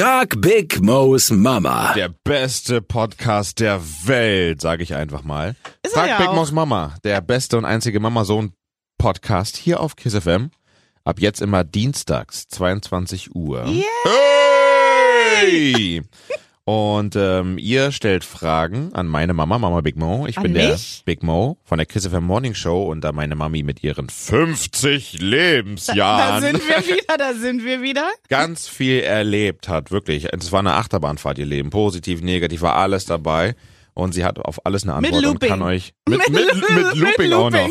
Frag Big Mo's Mama. Der beste Podcast der Welt, sage ich einfach mal. Ist er Frag ja Big auch. Mo's Mama, der beste und einzige Mama-Sohn-Podcast hier auf Kiss FM. Ab jetzt immer dienstags, 22 Uhr. Hey! Und ähm, ihr stellt Fragen an meine Mama, Mama Big Mo. Ich An bin der mich? Big Mo von der Kiss FM Morning Show und da meine Mami mit ihren 50 Da Lebensjahren sind wir wieder, da sind wir wieder. ganz viel erlebt hat, wirklich. Es war eine Achterbahnfahrt, ihr Leben. Positiv, negativ, war alles dabei. Und sie hat auf alles eine Mit Antwort und Looping. kann euch mit, mit, mit, Mit Looping auch noch.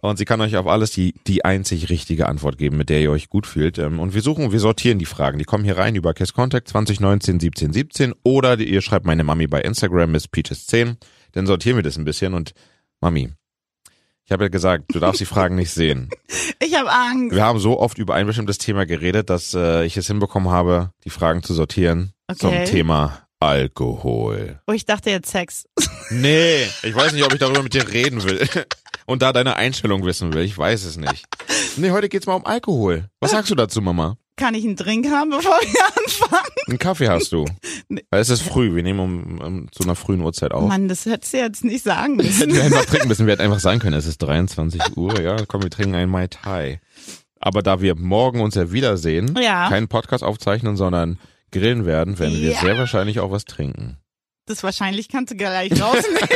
Und sie kann euch auf alles die, die einzig richtige Antwort geben, mit der ihr euch gut fühlt. Ähm, Und wir suchen, wir sortieren die Fragen. Die kommen hier rein über Kiss Contact 2019 17 17 oder ihr schreibt meine Mami bei Instagram Miss Peaches 10. Dann sortieren wir das ein bisschen und Mami, ich habe ja gesagt, du darfst die Fragen nicht sehen. Ich habe Angst. Wir haben so oft über ein bestimmtes Thema geredet, dass äh, ich es hinbekommen habe, die Fragen zu sortieren zum Okay. Thema Alkohol. Oh, ich dachte jetzt Sex. Nee, ich weiß nicht, ob ich darüber mit dir reden will. Und da deine Einstellung wissen will. Ich weiß es nicht. Nee, heute geht's mal um Alkohol. Was sagst du dazu, Mama? Kann ich einen Drink haben, bevor wir anfangen? Einen Kaffee hast du. Nee. Weil es ist früh. Wir nehmen um, um zu einer frühen Uhrzeit auf. Mann, das hättest du jetzt nicht sagen Hätten müssen. wir einfach trinken müssen. Wir hätten einfach sagen können, es ist 23 Uhr. Ja, komm, wir trinken einen Mai Tai. Aber da wir morgen uns ja wiedersehen, Ja. keinen Podcast aufzeichnen, sondern grillen werden, werden wir Ja. sehr wahrscheinlich auch was trinken. Das wahrscheinlich kannst du gleich rausnehmen.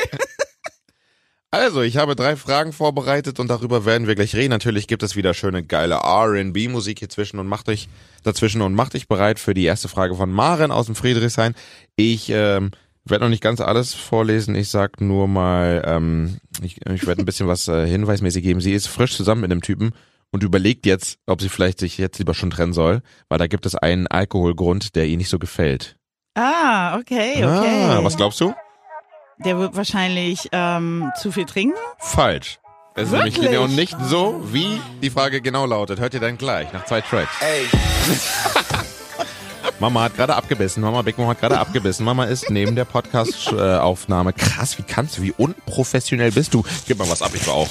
Also, ich habe drei Fragen vorbereitet und darüber werden wir gleich reden. Natürlich gibt es wieder schöne geile R&B-Musik hier zwischen und macht euch dazwischen und macht euch bereit für die erste Frage von Maren aus dem Friedrichshain. Ich ähm, werde noch nicht ganz alles vorlesen. Ich sag nur mal, ähm, ich, ich werde ein bisschen was äh, hinweismäßig geben. Sie ist frisch zusammen mit einem Typen und überlegt jetzt, ob sie vielleicht sich jetzt lieber schon trennen soll, weil da gibt es einen Alkoholgrund, der ihr nicht so gefällt. ah, okay, okay. Ah, was glaubst du? Der wird wahrscheinlich ähm, zu viel trinken. Falsch. Es ist nämlich Wirklich? genau nicht so, wie die Frage genau lautet. Hört ihr dann gleich, nach zwei Tracks. Mama hat gerade abgebissen. Mama Big Mom hat gerade abgebissen. Mama ist neben der Podcast-Aufnahme. Krass, wie kannst du, wie unprofessionell bist du? Gib mal was ab, ich war auch.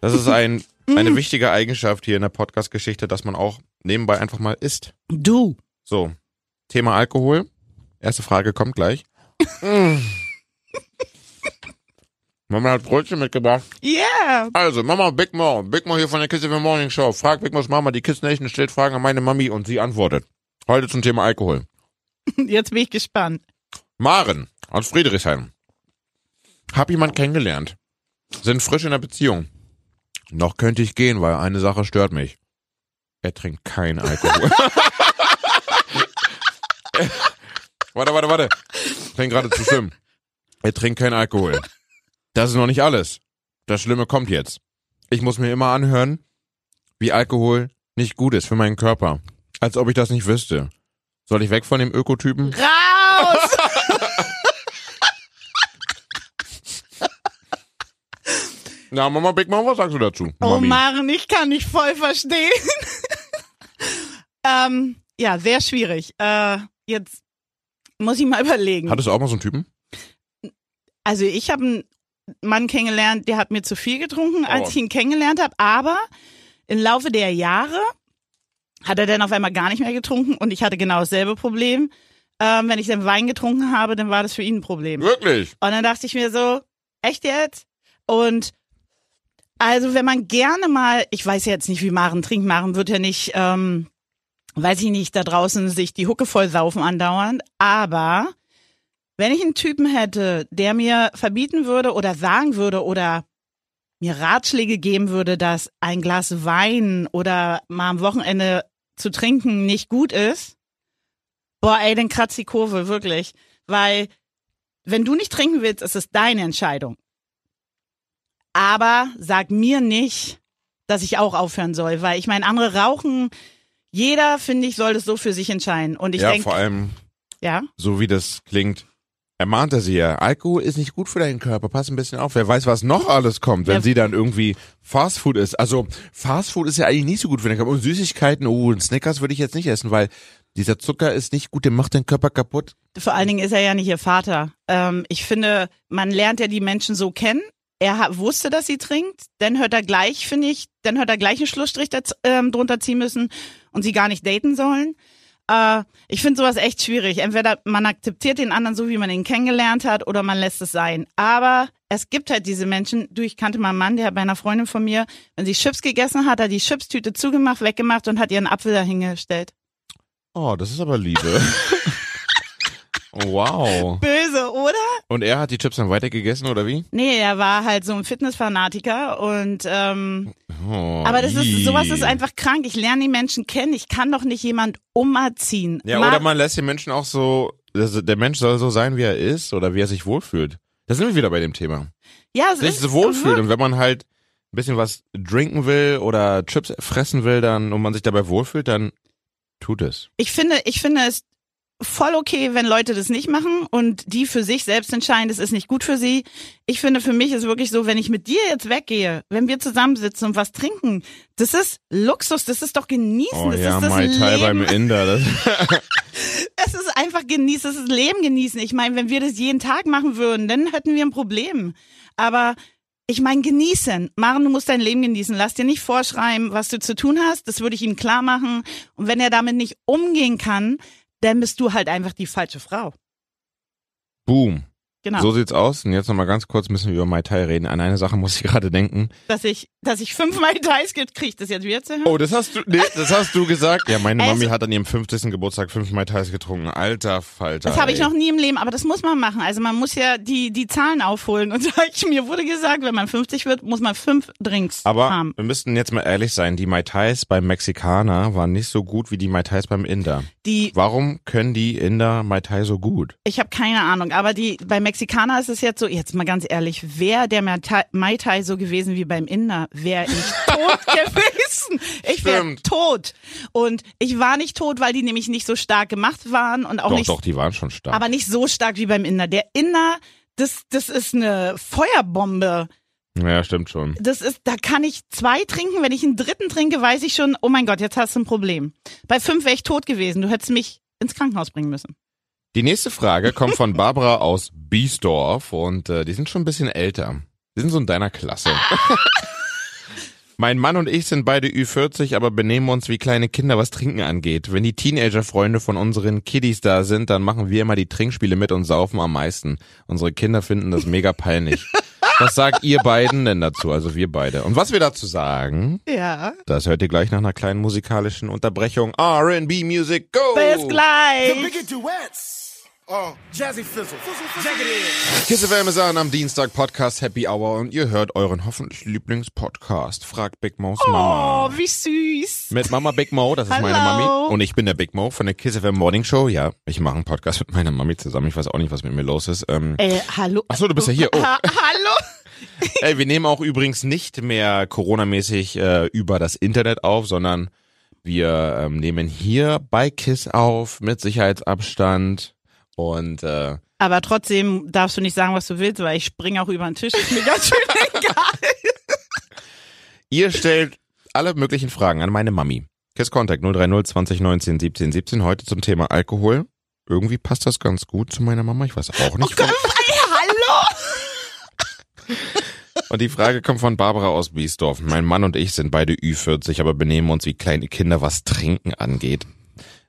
Das ist ein, eine wichtige Eigenschaft hier in der Podcast-Geschichte, dass man auch nebenbei einfach mal isst. Du. So, Thema Alkohol. Erste Frage kommt gleich. Mm. Mama hat Brötchen mitgebracht. Yeah. Also, Mama Big Mo, Big Mo hier von der Kiss FM Morning Show. Fragt Big Mo's Mama, die Kiss Nation stellt Fragen an meine Mami und sie antwortet. Heute zum Thema Alkohol. Jetzt bin ich gespannt. Maren aus Friedrichshain. Hab jemand kennengelernt. Sind frisch in der Beziehung. Noch könnte ich gehen, weil eine Sache stört mich. Er trinkt keinen Alkohol. warte, warte, warte. Klingt gerade zu schlimm. Er trinkt keinen Alkohol. Das ist noch nicht alles. Das Schlimme kommt jetzt. Ich muss mir immer anhören, wie Alkohol nicht gut ist für meinen Körper. Als ob ich das nicht wüsste. Soll ich weg von dem Ökotypen? Raus! Na, Mama Big Mom, was sagst du dazu? Oh Mami? Maren, ich kann dich voll verstehen. ähm, ja, sehr schwierig. Äh, jetzt muss ich mal überlegen. Hattest du auch mal so einen Typen? Also ich habe einen Mann kennengelernt, der hat mir zu viel getrunken, als Oh. ich ihn kennengelernt habe. Aber im Laufe der Jahre hat er dann auf einmal gar nicht mehr getrunken und ich hatte genau dasselbe Problem. Ähm, wenn ich dann Wein getrunken habe, dann war das für ihn ein Problem. Wirklich? Und dann dachte ich mir so, echt jetzt? Und also wenn man gerne mal, ich weiß jetzt nicht, wie Maren trinkt, Maren wird ja nicht, ähm, weiß ich nicht, da draußen sich die Hucke voll saufen andauernd, aber wenn ich einen Typen hätte, der mir verbieten würde oder sagen würde oder mir Ratschläge geben würde, dass ein Glas Wein oder mal am Wochenende zu trinken nicht gut ist, boah, ey, dann kratzt die Kurve, wirklich. Weil wenn du nicht trinken willst, ist es deine Entscheidung. Aber sag mir nicht, dass ich auch aufhören soll, weil ich meine, andere rauchen. Jeder, finde ich, soll das so für sich entscheiden. Und ich ja, denke, vor allem, ja, so wie das klingt, ermahnte sie ja, Alkohol ist nicht gut für deinen Körper, pass ein bisschen auf. Wer weiß, was noch alles kommt, wenn Ja. sie dann irgendwie Fastfood isst. Also Fastfood ist ja eigentlich nicht so gut für den Körper. Und Süßigkeiten, oh, und Snickers würde ich jetzt nicht essen, weil dieser Zucker ist nicht gut, der macht den Körper kaputt. vor allen Dingen ist er ja nicht ihr Vater. Ähm, ich finde, man lernt ja die Menschen so kennen. Er wusste, dass sie trinkt, dann hört er gleich, finde ich, dann hört er gleich einen Schlussstrich ähm, drunter ziehen müssen und sie gar nicht daten sollen. Äh, ich finde sowas echt schwierig. Entweder man akzeptiert den anderen so, wie man ihn kennengelernt hat, oder man lässt es sein. Aber es gibt halt diese Menschen, du, ich kannte mal einen Mann, der bei einer Freundin von mir, wenn sie Chips gegessen hat, hat er die Chipstüte zugemacht, weggemacht und hat ihren Apfel dahingestellt. Oh, das ist aber Liebe. wow. Böse, oder? Und er hat die Chips dann weitergegessen oder wie? Nee, er war halt so ein Fitnessfanatiker und ähm, Oh, aber das ist sowas ist einfach krank. Ich lerne die Menschen kennen. Ich kann doch nicht jemand umerziehen. Ja, Mal- oder man lässt den Menschen auch so, also der Mensch soll so sein, wie er ist oder wie er sich wohlfühlt. Da sind wir wieder bei dem Thema. ja, es Sich ist so wohlfühlt und wenn man halt ein bisschen was trinken will oder Chips fressen will, dann und man sich dabei wohlfühlt, dann tut es. Ich finde, ich finde es voll okay, wenn Leute das nicht machen und die für sich selbst entscheiden, das ist nicht gut für sie. Ich finde, für mich ist wirklich so, wenn ich mit dir jetzt weggehe, wenn wir zusammensitzen und was trinken, das ist Luxus, das ist doch genießen, Oh das ja, ist das Mai Tai beim. Inder. Das, Es ist einfach genießen, es ist Leben genießen. Ich meine, wenn wir das jeden Tag machen würden, dann hätten wir ein Problem. Aber ich meine, genießen. Maren, du musst dein Leben genießen. Lass dir nicht vorschreiben, was du zu tun hast. Das würde ich ihm klar machen. Und wenn er damit nicht umgehen kann, dann bist du halt einfach die falsche Frau. boom. Genau. So sieht's aus. Und jetzt nochmal ganz kurz müssen wir über Mai Tai reden. An eine Sache muss ich gerade denken. dass ich, dass ich fünfmal Details kriege, krieg ich das jetzt wieder zu hören? Oh, das hast du, nee, das hast du gesagt. Ja, meine Also- Mami hat an ihrem 50. Geburtstag fünf Mai Tais getrunken. Alter Falter. Das habe ich noch nie im Leben, aber das muss man machen. Also man muss ja die, die Zahlen aufholen. Und ich, mir wurde gesagt, wenn man 50 wird, muss man fünf Drinks Aber haben. wir müssten jetzt mal ehrlich sein, die Mai Tais beim Mexikaner waren nicht so gut wie die Mai Tais beim Inder. Die, Warum können die Inder Mai Tai so gut? ich habe keine Ahnung, aber die bei Mexikaner ist es jetzt so, jetzt mal ganz ehrlich, wäre der Mai Tai- so gewesen wie beim Inder, wäre ich tot gewesen. Ich wäre tot. Und ich war nicht tot, weil die nämlich nicht so stark gemacht waren und auch doch, nicht doch, die waren schon stark. aber nicht so stark wie beim Inder. Der Inder, das, das ist eine Feuerbombe. ja, stimmt schon. Das ist, da kann ich zwei trinken. Wenn ich einen dritten trinke, weiß ich schon, oh mein Gott, jetzt hast du ein Problem. Bei fünf wäre ich tot gewesen. Du hättest mich ins Krankenhaus bringen müssen. Die nächste Frage kommt von Barbara aus Biesdorf und äh, die sind schon ein bisschen älter. Die sind so in deiner Klasse. Mein Mann und ich sind beide Ü40, aber benehmen uns wie kleine Kinder, was Trinken angeht. Wenn die Teenager-Freunde von unseren Kiddies da sind, dann machen wir immer die Trinkspiele mit und saufen am meisten. Unsere Kinder finden das mega peinlich. Was sagt ihr beiden denn dazu? Also wir beide. Und was wir dazu sagen, Ja. das hört ihr gleich nach einer kleinen musikalischen Unterbrechung. R&B Music, go! Bis gleich. Biggie Duets. Oh, Jazzy Fizzle. Kiss FM ist an am Dienstag Podcast Happy Hour und ihr hört euren hoffentlich Lieblingspodcast. Fragt Big Mo's Mama. Oh, wie süß. Mit Mama Big Mo, das ist meine. Mami. Und ich bin der Big Mo von der Kiss FM Morning Show. Ja, ich mache einen Podcast mit meiner Mami zusammen. Ich weiß auch nicht, was mit mir los ist. Ähm, Äh, hallo. Ach so, du bist ja hier. Oh. Ha hallo. ey, wir nehmen auch übrigens nicht mehr Corona-mäßig äh, über das Internet auf, sondern wir ähm, nehmen hier bei Kiss auf mit Sicherheitsabstand. Und äh, Aber trotzdem darfst du nicht sagen, was du willst, weil ich springe auch über den Tisch. Ist mir ganz schön egal. Ihr stellt alle möglichen Fragen an meine Mami. Kiss Contact 030 2019 17 17 heute zum Thema Alkohol. Irgendwie passt das ganz gut zu meiner Mama. Ich weiß auch nicht. warum. Ey, hallo. Und die Frage kommt von Barbara aus Biesdorf. Mein Mann und ich sind beide Ü40, aber benehmen uns wie kleine Kinder, was Trinken angeht.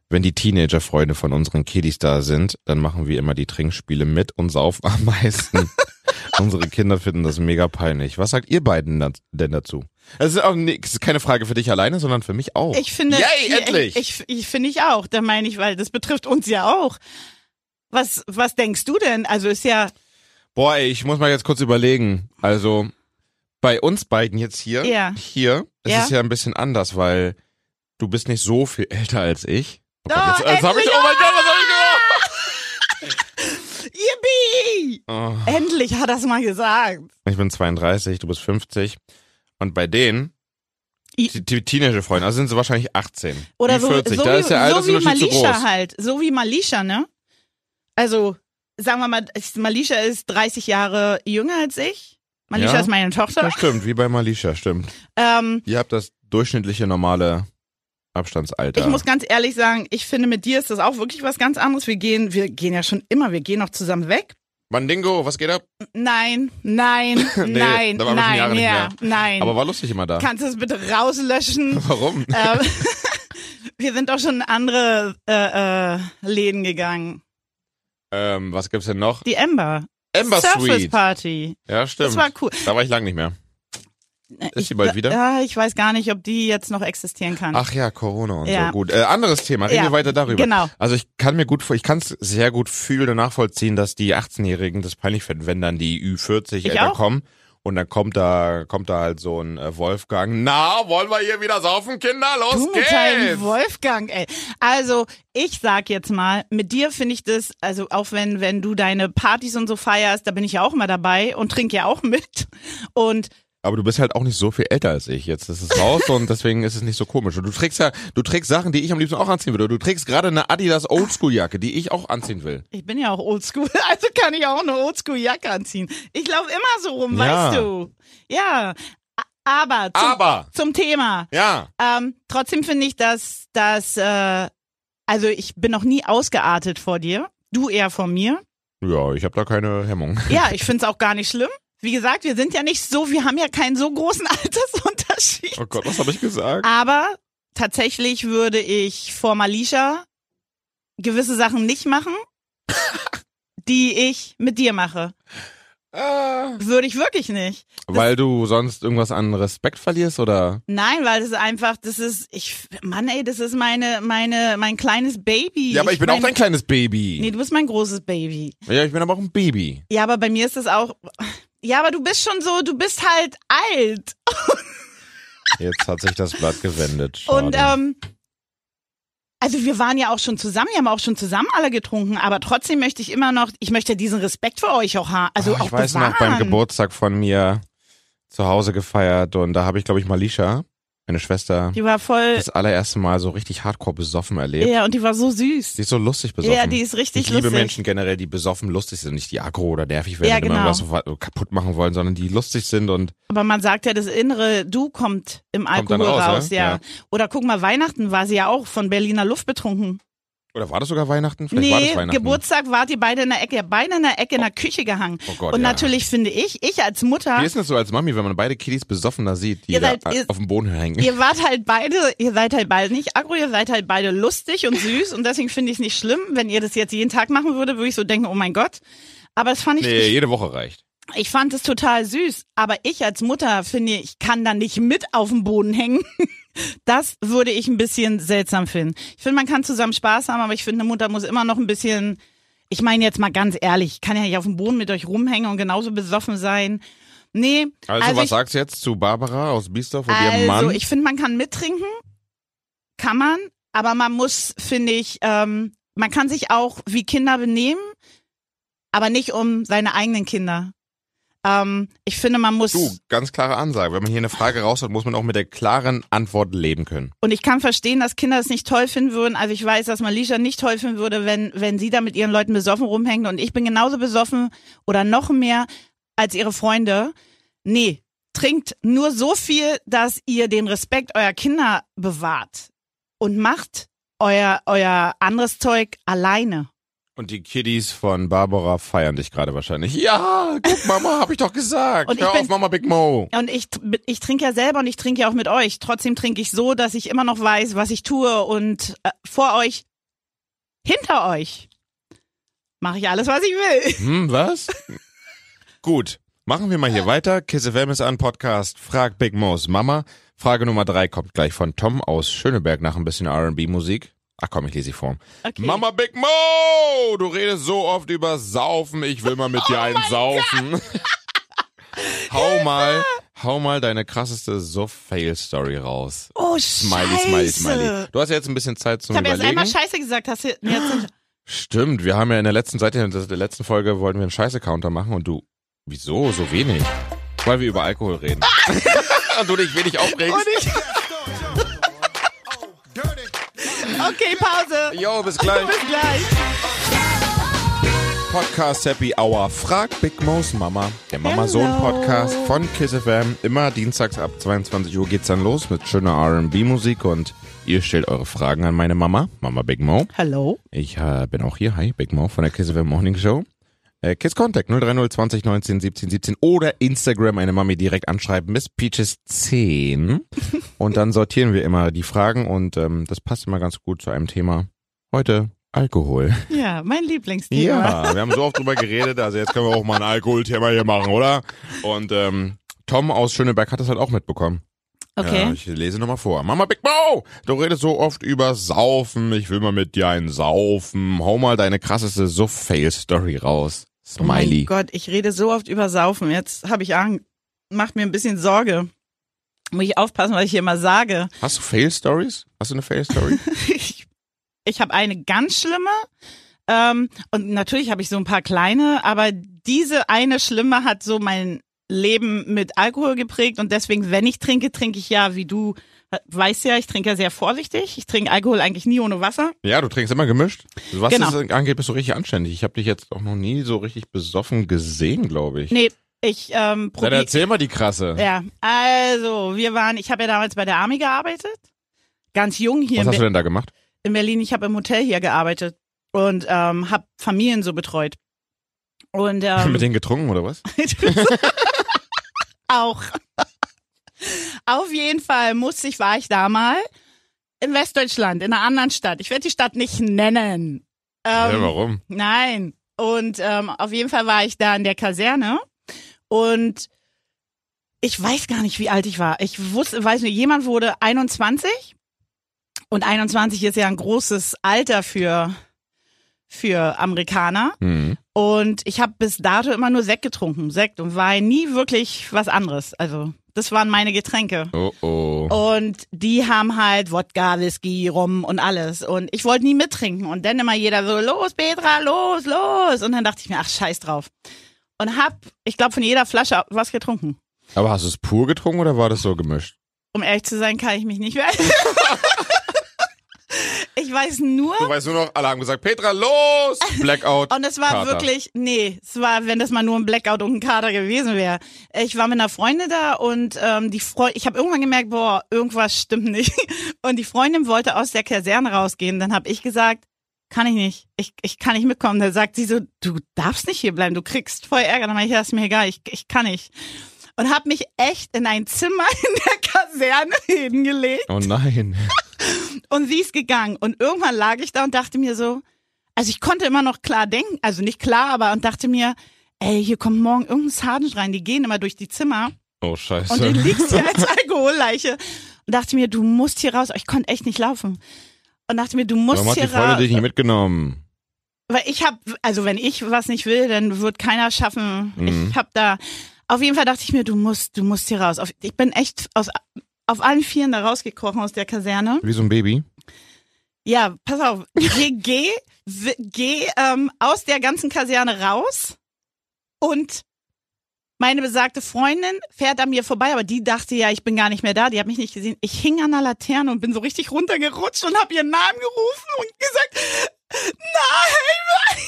Wenn die Teenager-Freunde von unseren Kiddies da sind, dann machen wir immer die Trinkspiele mit und saufen am meisten. Unsere Kinder finden das mega peinlich. Was sagt ihr beiden denn dazu? Es ist auch ni- es ist keine Frage für dich alleine, sondern für mich auch. Ich finde, Yay, endlich! Ich, ich, ich finde ich auch. Da meine ich, weil das betrifft uns ja auch. Was, was denkst du denn? Also ist ja, Boah, ey, ich muss mal jetzt kurz überlegen. Also bei uns beiden jetzt hier, Ja. hier, ist Ja. es ja ein bisschen anders, weil du bist nicht so viel älter als ich. Oh Oh, jetzt, jetzt hab ich, oh mein Gott, was hab yippie! ich gemacht? Endlich hat er es mal gesagt. Oh, ich bin 32, du bist 50. Und bei denen, die, Teenager-Freunde, also sind sie wahrscheinlich 18. Oder so, 40, so, da wie, ist der so wie Altersunterschied zu Malisha groß. halt. So wie Malisha, ne? Also, sagen wir mal, Malisha ist 30 Jahre jünger als ich. Malisha Ja. ist meine Tochter. Ja, stimmt, wie bei Malisha, stimmt. Ähm, Ihr habt das durchschnittliche normale Abstandsalter. Ich muss ganz ehrlich sagen, ich finde, mit dir ist das auch wirklich was ganz anderes. Wir gehen, wir gehen ja schon immer, wir gehen noch zusammen weg. Mandingo, was geht ab? Nein, nein, Nee, nein, da waren schon Jahre nein, nicht ja, mehr. nein. Aber war lustig immer da. Kannst du es bitte rauslöschen? Warum? ähm, wir sind auch schon in andere äh, äh, Läden gegangen. Ähm, was gibt's denn noch? Die Ember. Ember Surface Suite. Party. Ja, stimmt. Das war cool. Da war ich lang nicht mehr. Ist die bald wieder? Ja, ich weiß gar nicht, ob die jetzt noch existieren kann. Ach ja, Corona und Ja. so. Gut. Äh, anderes Thema. Reden Ja, wir weiter darüber. genau. Also ich kann mir gut, vor- ich kann es sehr gut fühlen und nachvollziehen, dass die 18-Jährigen das peinlich finden, wenn dann die Ü40 Ich Eltern kommen. Und dann kommt da, kommt da halt so ein äh, Wolfgang. Na, wollen wir hier wieder saufen, Kinder? Los Du mit geht's! Wolfgang, ey. Also, ich sag jetzt mal, mit dir finde ich das, also auch wenn, wenn du deine Partys und so feierst, da bin ich ja auch immer dabei und trinke ja auch mit. Und Aber du bist halt auch nicht so viel älter als ich. Jetzt ist es raus und deswegen ist es nicht so komisch. Und du trägst ja, du trägst Sachen, die ich am liebsten auch anziehen würde. Du trägst gerade eine Adidas Oldschool-Jacke, die ich auch anziehen will. ich bin ja auch oldschool, also kann ich auch eine oldschool-Jacke anziehen. Ich laufe immer so rum, Ja. weißt du. Ja. Aber zum, Aber, zum Thema. ja. Ähm, trotzdem finde ich, dass, dass, äh, also ich bin noch nie ausgeartet vor dir. Du eher vor mir. Ja, ich habe da keine Hemmung. Ja, ich find's auch gar nicht schlimm. Wie gesagt, wir sind ja nicht so, wir haben ja keinen so großen Altersunterschied. Oh Gott, was habe ich gesagt? Aber tatsächlich würde ich vor Malisha gewisse Sachen nicht machen, die ich mit dir mache. Ah. Würde ich wirklich nicht. Weil du sonst irgendwas an Respekt verlierst oder? Nein, weil das ist einfach, das ist, ich, Mann ey, das ist meine, meine, mein kleines Baby. Ja, aber ich bin auch meine, dein kleines Baby. Nee, du bist mein großes Baby. Ja, ich bin aber auch ein Baby. Ja, aber bei mir ist das auch, ja, aber du bist schon so, du bist halt alt. Jetzt hat sich das Blatt gewendet. Schade. Und ähm, also wir waren ja auch schon zusammen, wir haben auch schon zusammen alle getrunken, aber trotzdem möchte ich immer noch, ich möchte diesen Respekt für euch auch haben. Also Oh, auch ich weiß bewahren. noch beim Geburtstag von mir zu Hause gefeiert und da habe ich, glaube ich, Malisha, meine Schwester, Die war voll, das allererste Mal so richtig hardcore besoffen erlebt. ja, und die war so süß. Die ist so lustig besoffen. Ja, die ist richtig ich liebe lustig. Menschen generell, die besoffen lustig sind, nicht die aggro oder nervig werden Ja, und immer genau. irgendwas so kaputt machen wollen, sondern die lustig sind und Aber man sagt ja, das innere Du kommt im Kommt Alkohol raus, raus, ja? ja. Ja. Oder guck mal, Weihnachten war sie ja auch von Berliner Luft betrunken. Oder war das sogar Weihnachten? Vielleicht war das Nee, Weihnachten. Geburtstag wart ihr beide in der Ecke, beide in der Ecke in der Küche gehangen. Oh Gott, und ja. natürlich finde ich, ich als Mutter, Wie ist das so als Mami, wenn man beide Kiddies besoffener sieht, die Ihr da seid- ihr- auf dem Boden hängen? Ihr wart halt beide, ihr seid halt beide nicht aggro, ihr seid halt beide lustig und süß und deswegen finde ich es nicht schlimm, wenn ihr das jetzt jeden Tag machen würde, würde ich so denken, oh mein Gott. Aber es fand ich, nee, jede Woche reicht. Ich fand es total süß. Aber ich als Mutter finde, ich kann da nicht mit auf dem Boden hängen. Das würde ich ein bisschen seltsam finden. Ich finde, man kann zusammen Spaß haben, aber ich finde, eine Mutter muss immer noch ein bisschen, ich meine jetzt mal ganz ehrlich, ich kann ja nicht auf dem Boden mit euch rumhängen und genauso besoffen sein. Nee. Also, was ich, sagst du jetzt zu Barbara aus Biesdorf und ihrem also, Mann? ich finde, man kann mittrinken, kann man, aber man muss, finde ich, ähm, man kann sich auch wie Kinder benehmen, aber nicht um seine eigenen Kinder. Ähm, ich finde, man muss, Du, ganz klare Ansage. Wenn man hier eine Frage raus hat, muss man auch mit der klaren Antwort leben können. und ich kann verstehen, dass Kinder es nicht toll finden würden. Also ich weiß, dass Malisha nicht toll finden würde, wenn, wenn sie da mit ihren Leuten besoffen rumhängt und ich bin genauso besoffen oder noch mehr als ihre Freunde. Nee, trinkt nur so viel, dass ihr den Respekt eurer Kinder bewahrt und macht euer, euer anderes Zeug alleine. Und die Kiddies von Barbara feiern dich gerade wahrscheinlich. Ja, guck Mama, hab ich doch gesagt. Und Hör bin- auf, Mama Big Mo. Und ich, ich trinke ja selber und ich trinke ja auch mit euch. Trotzdem trinke ich so, dass ich immer noch weiß, was ich tue und äh, vor euch, hinter euch mache ich alles, was ich will. Hm, was? Gut, machen wir mal hier weiter. Kiss FM ist an Podcast. Frag Big Mo's Mama. Frage Nummer drei kommt gleich von Tom aus Schöneberg nach ein bisschen R&B-Musik. Ach komm, ich lese sie vor. Okay. Mama Big Mo, du redest so oft über Saufen. Ich will mal mit Oh dir einen saufen. hau mal, hau mal deine krasseste Suff-Fail-Story raus. Oh, Smiley, Scheiße. smiley, smiley. Du hast ja jetzt ein bisschen Zeit zum Ich habe jetzt Überlegen. einmal Scheiße gesagt. Hast du jetzt Stimmt, wir haben ja in der letzten Seite, in der letzten Folge wollten wir einen Scheiße-Counter machen und du, wieso so wenig? Weil wir über Alkohol reden. und du dich wenig aufregst. Okay, Pause. Jo, bis gleich. Bis gleich. Podcast Happy Hour. Frag Big Mo's Mama. Der Mama-Sohn-Podcast von Kiss FM. Immer dienstags ab 22 Uhr geht's dann los mit schöner R&B-Musik und ihr stellt eure Fragen an meine Mama, Mama Big Mo. Hallo. Ich äh, bin auch hier. Hi, Big Mo von der Kiss FM Morning Show. Äh, Kids Contact 030 20 19 17 17 oder Instagram eine Mami direkt anschreiben, Miss Peaches 10 und dann sortieren wir immer die Fragen und ähm, das passt immer ganz gut zu einem Thema. Heute Alkohol. Ja, mein Lieblingsthema. Ja, wir haben so oft drüber geredet, also jetzt können wir auch mal ein Alkoholthema hier machen, oder? Und ähm, Tom aus Schöneberg hat das halt auch mitbekommen. Okay. Ja, ich lese nochmal vor. Mama Big Mo, du redest so oft über Saufen. Ich will mal mit dir einen Saufen. Hau mal deine krasseste Suff-Fail-Story raus. Oh mein Smiley. Gott, ich rede so oft über Saufen. Jetzt habe ich Angst. Macht mir ein bisschen Sorge. Muss ich aufpassen, was ich hier mal sage. Hast du Fail-Stories? Hast du eine Fail-Story? Ich, ich habe eine ganz schlimme. Ähm, und natürlich habe ich so ein paar kleine, aber diese eine schlimme hat so mein Leben mit Alkohol geprägt und deswegen, wenn ich trinke, trinke ich ja, wie du äh, weißt ja, ich trinke ja sehr vorsichtig. Ich trinke Alkohol eigentlich nie ohne Wasser. ja, du trinkst immer gemischt. Was Genau. das angeht, bist du richtig anständig. Ich habe dich jetzt auch noch nie so richtig besoffen gesehen, glaube ich. Nee, ich ähm, Dann probiere. erzähl mal die krasse. Ja, also wir waren, ich habe ja damals bei der Army gearbeitet, ganz jung hier Was hast du denn da gemacht? in Berlin. Ich habe im Hotel hier gearbeitet und ähm, habe Familien so betreut. Und ähm, Mit denen getrunken oder was? auch. Auf jeden Fall musste ich, war ich da mal in Westdeutschland, in einer anderen Stadt. Ich werde die Stadt nicht nennen. Ähm, ja, warum? Nein. Und ähm, auf jeden Fall war ich da in der Kaserne und ich weiß gar nicht, wie alt ich war. Ich wusste, weiß nicht, jemand wurde 21 und 21 ist ja ein großes Alter für für Amerikaner. Hm. Und ich habe bis dato immer nur Sekt getrunken, Sekt und Wein, nie wirklich was anderes. Also das waren meine Getränke. Oh oh. Und die haben halt Wodka, Whisky, Rum und alles. Und ich wollte nie mittrinken. Und dann immer jeder so, los Petra, los, los. Und dann dachte ich mir, ach, scheiß drauf. Und hab, ich glaube, von jeder Flasche was getrunken. Aber hast du es pur getrunken oder war das so gemischt? Um ehrlich zu sein, kann ich mich nicht mehr. ich weiß nur, Du weißt nur noch, alle haben gesagt, Petra, los! Blackout. Und es war Kater. wirklich, nee, es war, wenn das mal nur ein Blackout und ein Kater gewesen wäre. Ich war mit einer Freundin da und ähm, die Freundin, ich habe irgendwann gemerkt, boah, irgendwas stimmt nicht. Und die Freundin wollte aus der Kaserne rausgehen. Dann habe ich gesagt, kann ich nicht, ich, ich kann nicht mitkommen. Da sagt sie so, du darfst nicht hier bleiben, du kriegst voll Ärger. Dann meinte ich, ja, ist mir egal, ich, ich kann nicht. Und habe mich echt in ein Zimmer in der Kaserne hingelegt Oh nein. Und sie ist gegangen. Und irgendwann lag ich da und dachte mir so, also ich konnte immer noch klar denken, also nicht klar, aber und dachte mir, ey, hier kommt morgen irgendein Sergeant rein, die gehen immer durch die Zimmer Oh scheiße. und du liegst hier als Alkoholleiche. Und dachte mir, du musst hier raus. Ich konnte echt nicht laufen. Und dachte mir, du musst Warum hat hier raus. dich nicht mitgenommen? Weil ich hab, also wenn ich was nicht will, dann wird keiner schaffen. Mhm. Ich hab da, auf jeden Fall dachte ich mir, du musst, du musst hier raus. Ich bin echt aus, auf allen Vieren da rausgekrochen aus der Kaserne. Wie so ein Baby. Ja, pass auf. Geh, geh, geh ähm, aus der ganzen Kaserne raus und meine besagte Freundin fährt an mir vorbei, aber die dachte ja, ich bin gar nicht mehr da. Die hat mich nicht gesehen. Ich hing an der Laterne und bin so richtig runtergerutscht und habe ihren Namen gerufen und gesagt, nein,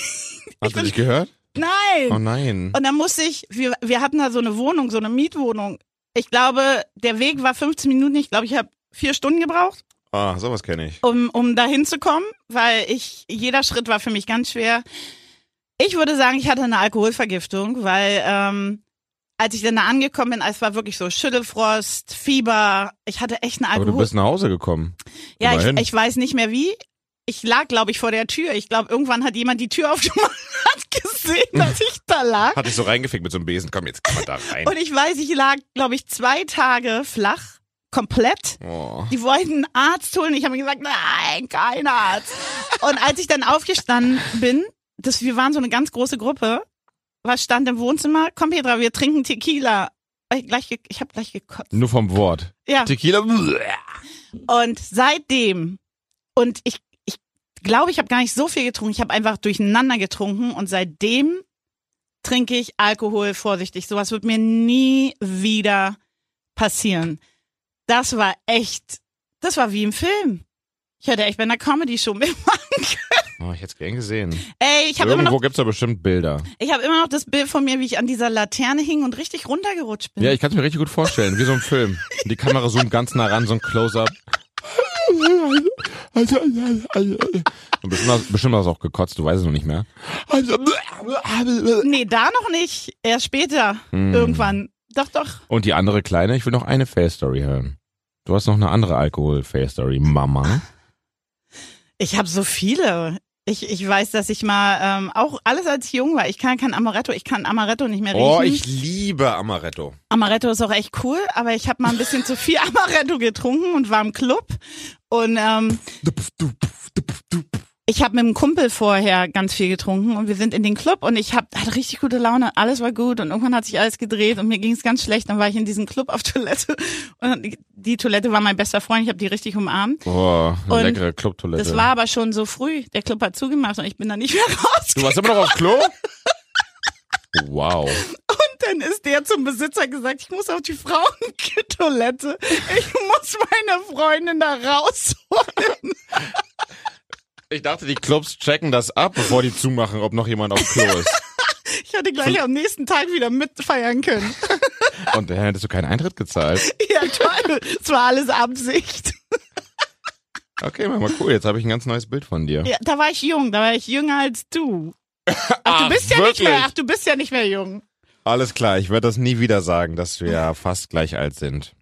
Hast du dich gehört? nein. Oh nein. Und dann musste ich, wir, wir hatten da so eine Wohnung, so eine Mietwohnung. Ich glaube, der Weg war 15 Minuten. Ich glaube, ich habe vier Stunden gebraucht. Ah, sowas kenne ich. um, um da hinzukommen, weil ich, jeder Schritt war für mich ganz schwer. Ich würde sagen, ich hatte eine Alkoholvergiftung, weil ähm, als ich dann da angekommen bin, es war wirklich so Schüttelfrost, Fieber, ich hatte echt eine Aber du bist nach Hause gekommen. ja, ich, ich weiß nicht mehr wie. Ich lag, glaube ich, vor der Tür. Ich glaube, irgendwann hat jemand die Tür aufgemacht, hat gesehen, dass ich da lag. Hat dich so reingefickt mit so einem Besen. Komm, jetzt komm mal da rein. Und ich weiß, ich lag, glaube ich, zwei Tage flach, komplett. Oh. Die wollten einen Arzt holen. Ich habe mir gesagt, nein, kein Arzt. Und als ich dann aufgestanden bin, das, wir waren so eine ganz große Gruppe, was stand im Wohnzimmer? Komm, Petra, wir trinken Tequila. Ich, gleich, ich habe gleich gekotzt. Nur vom Wort. Ja. Tequila. Und seitdem, und ich glaube, ich habe gar nicht so viel getrunken. Ich habe einfach durcheinander getrunken und seitdem trinke ich Alkohol vorsichtig. Sowas wird mir nie wieder passieren. Das war echt, das war wie im Film. Ich hätte echt bei einer Comedy-Show mitmachen können. Oh, ich hätte es gern gesehen. Ey, ich habe immer, Irgendwo noch- gibt's da bestimmt Bilder. ich hab immer noch das Bild von mir, wie ich an dieser Laterne hing und richtig runtergerutscht bin. Ja, ich kann es mir richtig gut vorstellen. Wie so ein Film. Die Kamera zoomt ganz nah ran, so ein Close-Up. Und bestimmt, hast- bestimmt hast du auch gekotzt, du weißt es noch nicht mehr. Nee, da noch nicht. Erst später. Hm. Irgendwann. Doch, doch. Und die andere kleine, ich will noch eine Fail-Story hören. Du hast noch eine andere Alkohol-Fail-Story, Mama. Ich habe so viele. Ich, ich weiß, dass ich mal ähm, auch alles als ich jung war. Ich kann kein Amaretto, ich kann Amaretto nicht mehr riechen. Oh, ich liebe Amaretto. Amaretto ist auch echt cool, aber ich habe mal ein bisschen zu viel Amaretto getrunken und war im Club. Und ähm, ich habe mit einem Kumpel vorher ganz viel getrunken und wir sind in den Club und ich hab, hatte richtig gute Laune, alles war gut und irgendwann hat sich alles gedreht und mir ging es ganz schlecht. Dann war ich in diesem Club auf Toilette und die, die Toilette war mein bester Freund, ich habe die richtig umarmt. Oh, eine Und leckere Clubtoilette. Das war aber schon so früh, der Club hat zugemacht und ich bin da nicht mehr raus. du warst immer noch auf Klo? Wow. Und dann ist der zum Besitzer gesagt, ich muss auf die Frauentoilette. Ich muss meine Freundin da rausholen. Ich dachte, die Clubs checken das ab, bevor die zumachen, ob noch jemand auf Klo ist. Ich hätte gleich am nächsten Tag wieder mitfeiern können. Und dann hättest du keinen Eintritt gezahlt. Ja, toll. Es war alles Absicht. Okay, Mama, cool. Jetzt habe ich ein ganz neues Bild von dir. Ja, da war ich jung, da war ich jünger als du. Ach, Ach, du bist ja wirklich? nicht mehr, ach, du bist ja nicht mehr jung. Alles klar, ich werde das nie wieder sagen, dass wir ja fast gleich alt sind.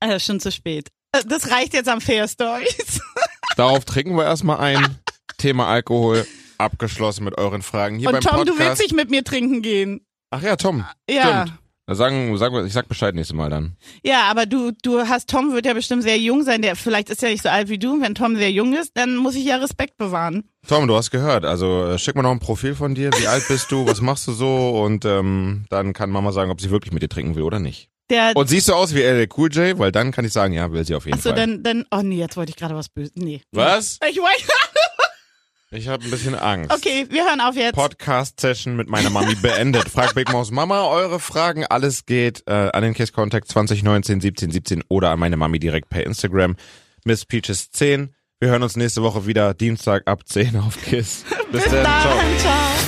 Also schon zu spät. Äh, Das reicht jetzt am Fair Stories. Darauf trinken wir erstmal ein. Thema Alkohol abgeschlossen mit euren Fragen hier Und beim Tom, Podcast. du willst nicht mit mir trinken gehen. Ach ja, Tom. Ja. Stimmt. Sagen, sagen ich sag Bescheid nächstes Mal dann. Ja, aber du, du hast, Tom wird ja bestimmt sehr jung sein, der vielleicht ist ja nicht so alt wie du. Und wenn Tom sehr jung ist, dann muss ich ja Respekt bewahren. Tom, du hast gehört. Also äh, schick mir noch ein Profil von dir. Wie alt bist du? Was machst du so? Und ähm, dann kann Mama sagen, ob sie wirklich mit dir trinken will oder nicht. Der, Und siehst du aus wie LL Cool J? Weil dann kann ich sagen, ja, will sie auf jeden achso, Fall. dann, dann, oh nee, jetzt wollte ich gerade was Böses. Nee. Was? Ich wollte, Ich habe ein bisschen Angst. okay, wir hören auf jetzt. Podcast-Session mit meiner Mami beendet. Fragt Big Maus Mama eure Fragen. Alles geht äh, an den Kiss Contact 2019 17 17 oder an meine Mami direkt per Instagram. Miss Peaches 10. Wir hören uns nächste Woche wieder Dienstag ab 10 auf Kiss. Bis, Bis dann. dann. Ciao. Ciao.